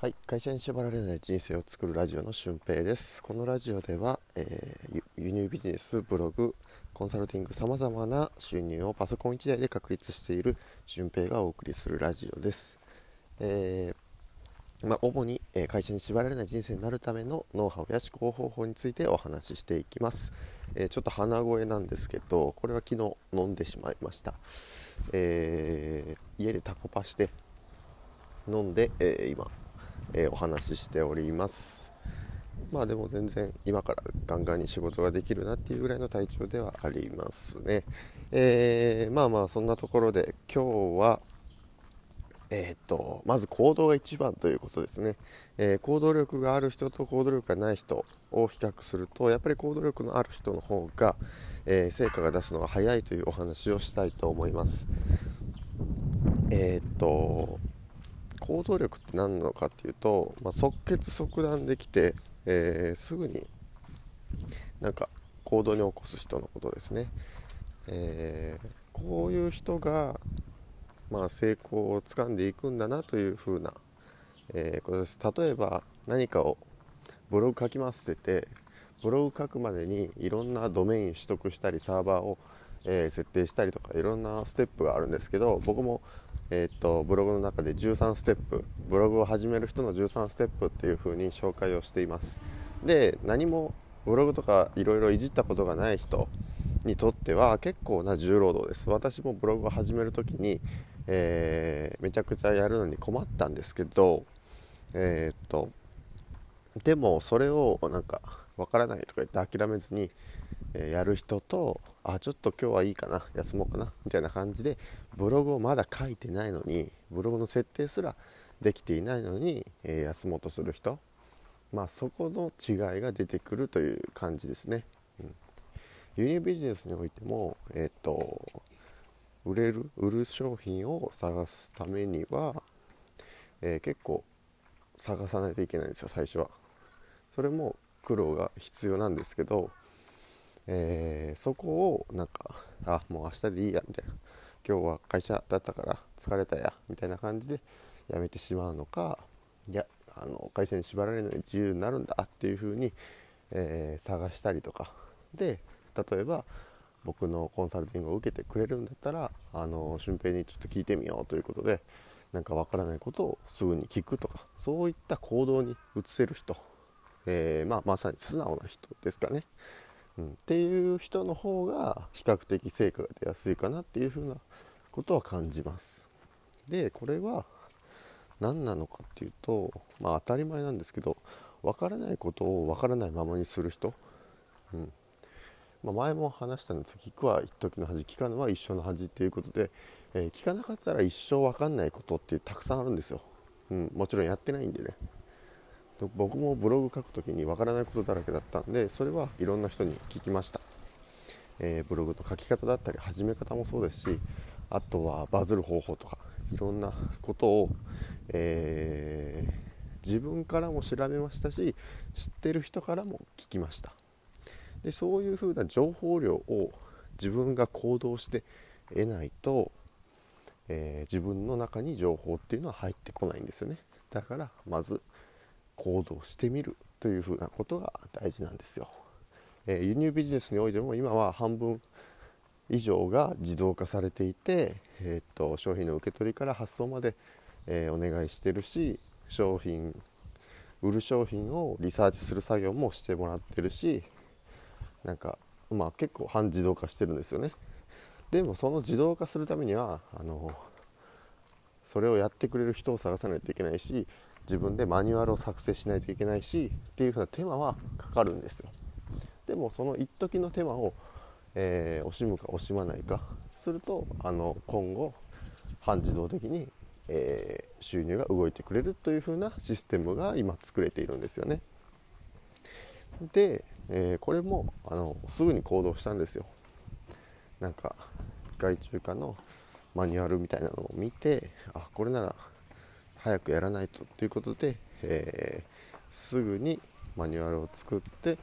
はい、会社に縛られない人生を作るラジオの俊平です。このラジオでは、えー輸入ビジネス、ブログ、コンサルティング、さまざまな収入をパソコン1台で確立している俊平がお送りするラジオです。えーまあ、主に、え会社に縛られない人生になるためのノウハウや思考方法についてお話ししていきます。えーちょっと鼻声なんですけど、これは昨日飲んでしまいました。えー家でタコパして飲んで、え今、えーお話ししております。まあでも全然今からガンガンに仕事ができるなっていうぐらいの体調ではありますね。えーまあまあそんなところで今日はえーっとまず行動が一番ということですね、えー行動力がある人と行動力がない人を比較するとやっぱり行動力のある人の方が、えー成果が出すのが早いというお話をしたいと思います。えっと行動力って何なのかっていうと、まあ、即決即断できて、えーすぐになんか行動に起こす人のことですね、えーこういう人が、まあ、成功をつかんでいくんだなというふうな、えーことです。例えば何かをブログ書きますって言ってブログ書くまでにいろんなドメイン取得したりサーバーを、え設定したりとかいろんなステップがあるんですけど僕もえーっとブログの中で13ステップブログを始める人の13ステップっていう風に紹介をしています。で何もブログとかいろいろいじったことがない人にとっては結構な重労働です。私もブログを始める時に、えーめちゃくちゃやるのに困ったんですけどえーっとでもそれをなんかわからないとか言って諦めずに、えやる人とあちょっと今日はいいかな休もうかなみたいな感じでブログをまだ書いてないのにブログの設定すらできていないのに、え休もうとする人まあそこの違いが出てくるという感じですね、うん、輸入ビジネスにおいてもえっ、と売れる売る商品を探すためには、えー結構探さないといけないんですよ最初は。それも苦労が必要なんですけど、えーそこをなんかあもう明日でいいやみたいな。今日は会社だったから疲れたやみたいな感じでやめてしまうのかいやあの会社に縛られない自由になるんだっていう風に、えー探したりとか。で例えば僕のコンサルティングを受けてくれるんだったらあの俊平にちょっと聞いてみようということでなんかわからないことをすぐに聞くとかそういった行動に移せる人、えーまあ、まさに素直な人ですかね、うん、っていう人の方が比較的成果が出やすいかなっていうふうなことは感じます。でこれは何なのかっていうとまあ当たり前なんですけどわからないことをわからないままにする人、うん。まあ、前も話したんです聞くは一時の恥聞かぬは一生の恥っていうことで、えー聞かなかったら一生わかんないことってたくさんあるんですよ、うん、もちろんやってないんでね。僕もブログ書くときにわからないことだらけだったんでそれはいろんな人に聞きました、えーブログの書き方だったり始め方もそうですしあとはバズる方法とかいろんなことを、えー自分からも調べましたし知ってる人からも聞きました。でそういうふうな情報量を自分が行動して得ないと、えー自分の中に情報っていうのは入ってこないんですよね。だからまず行動してみるというふうなことが大事なんですよ、えー輸入ビジネスにおいても今は半分以上が自動化されていて、えーと商品の受け取りから発送まで、えーお願いしてるし商品売る商品をリサーチする作業もしてもらってるしなんかまあ結構半自動化してるんですよね。でもその自動化するためにはあのそれをやってくれる人を探さないといけないし自分でマニュアルを作成しないといけないしっていうふうな手間はかかるんですよ。でもその一時の手間を、えー惜しむか惜しまないかするとあの今後半自動的に、えー収入が動いてくれるというふうなシステムが今作れているんですよね。で、えーこれもあのすぐに行動したんですよ。なんか外注化のマニュアルみたいなのを見てあこれなら早くやらないとということで、えーすぐにマニュアルを作って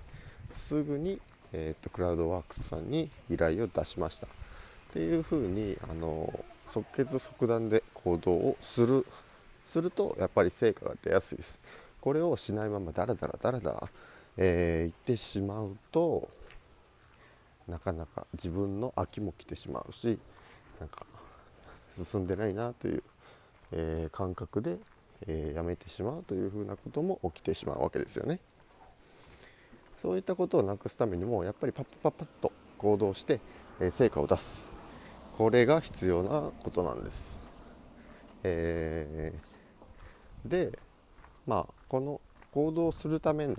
すぐに、えーとクラウドワークスさんに依頼を出しました。っていうふうにあの即決即断で行動をするするとやっぱり成果が出やすいです。これをしないままダラダラダラダラ、えー、言ってしまうとなかなか自分の飽きも来てしまうしなんか進んでないなという、えー、感覚で、えー、やめてしまうというふうなことも起きてしまうわけですよね。そういったことをなくすためにもやっぱりパッパッパッと行動して、えー、成果を出すこれが必要なことなんです。えー、でまあこの行動するために、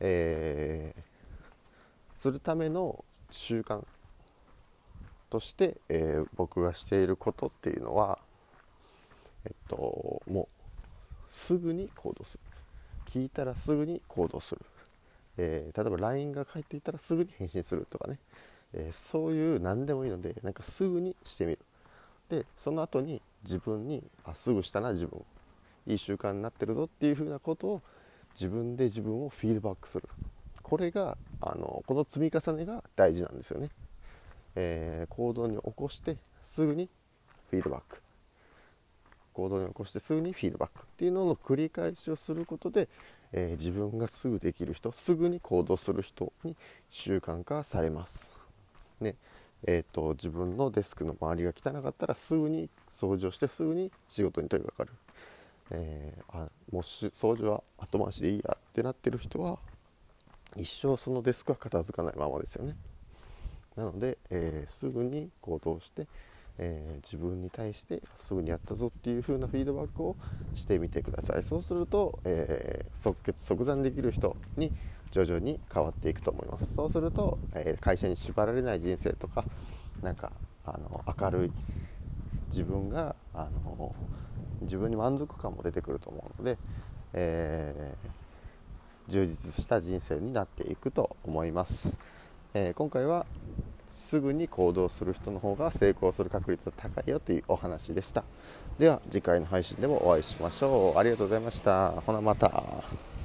えー、するための習慣として、え、僕がしていることっていうのはえっともうすぐに行動する。聞いたらすぐに行動する、えー、例えば LINE が返っていたらすぐに返信するとかね、えー、そういう何でもいいのでなんかすぐにしてみる。でその後に自分にあすぐしたな自分。いい習慣になってるぞっていうふうなことを自分で自分をフィードバックする。これがあのこの積み重ねが大事なんですよね、えー、行動に起こしてすぐにフィードバック。行動に起こしてすぐにフィードバックっていうのの繰り返しをすることで、えー、自分がすぐできる人すぐに行動する人に習慣化されます。ね。えーと、自分のデスクの周りが汚かったらすぐに掃除をしてすぐに仕事に取り掛かる、えー、あもし掃除は後回しでいいやってなってる人は一生そのデスクは片付かないままですよね。なので、えー、すぐに行動して、えー、自分に対してすぐにやったぞっていう風なフィードバックをしてみてください。そうすると、えー、即決即断できる人に徐々に変わっていくと思います。そうすると、え会社に縛られない人生とかなんかあの明るい自分があの自分に満足感も出てくると思うので、え充実した人生になっていくと思います、え、今回はすぐに行動する人の方が成功する確率は高いよというお話でした。では次回の配信でもお会いしましょう。ありがとうございました。ほなまた。